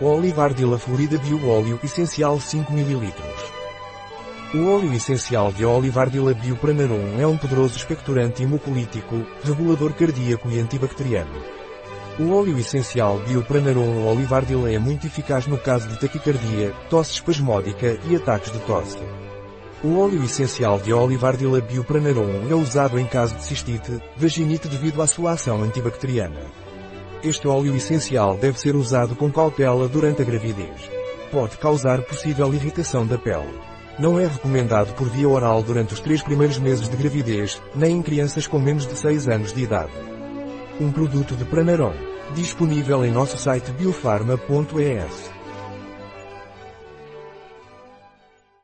Olivardila Florida Bio Óleo Essencial 5 ml. O óleo essencial de Olivardila Biopranarum é um poderoso expectorante hemocolítico, regulador cardíaco e antibacteriano. O óleo essencial Biopranarum Olivardila é muito eficaz no caso de taquicardia, tosse espasmódica e ataques de tosse. O óleo essencial de Olivardila Biopranarum é usado em caso de cistite, vaginite devido à sua ação antibacteriana. Este óleo essencial deve ser usado com cautela durante a gravidez. Pode causar possível irritação da pele. Não é recomendado por via oral durante os três primeiros meses de gravidez, nem em crianças com menos de 6 anos de idade. Um produto de Pranarom. Disponível em nosso site biofarma.es.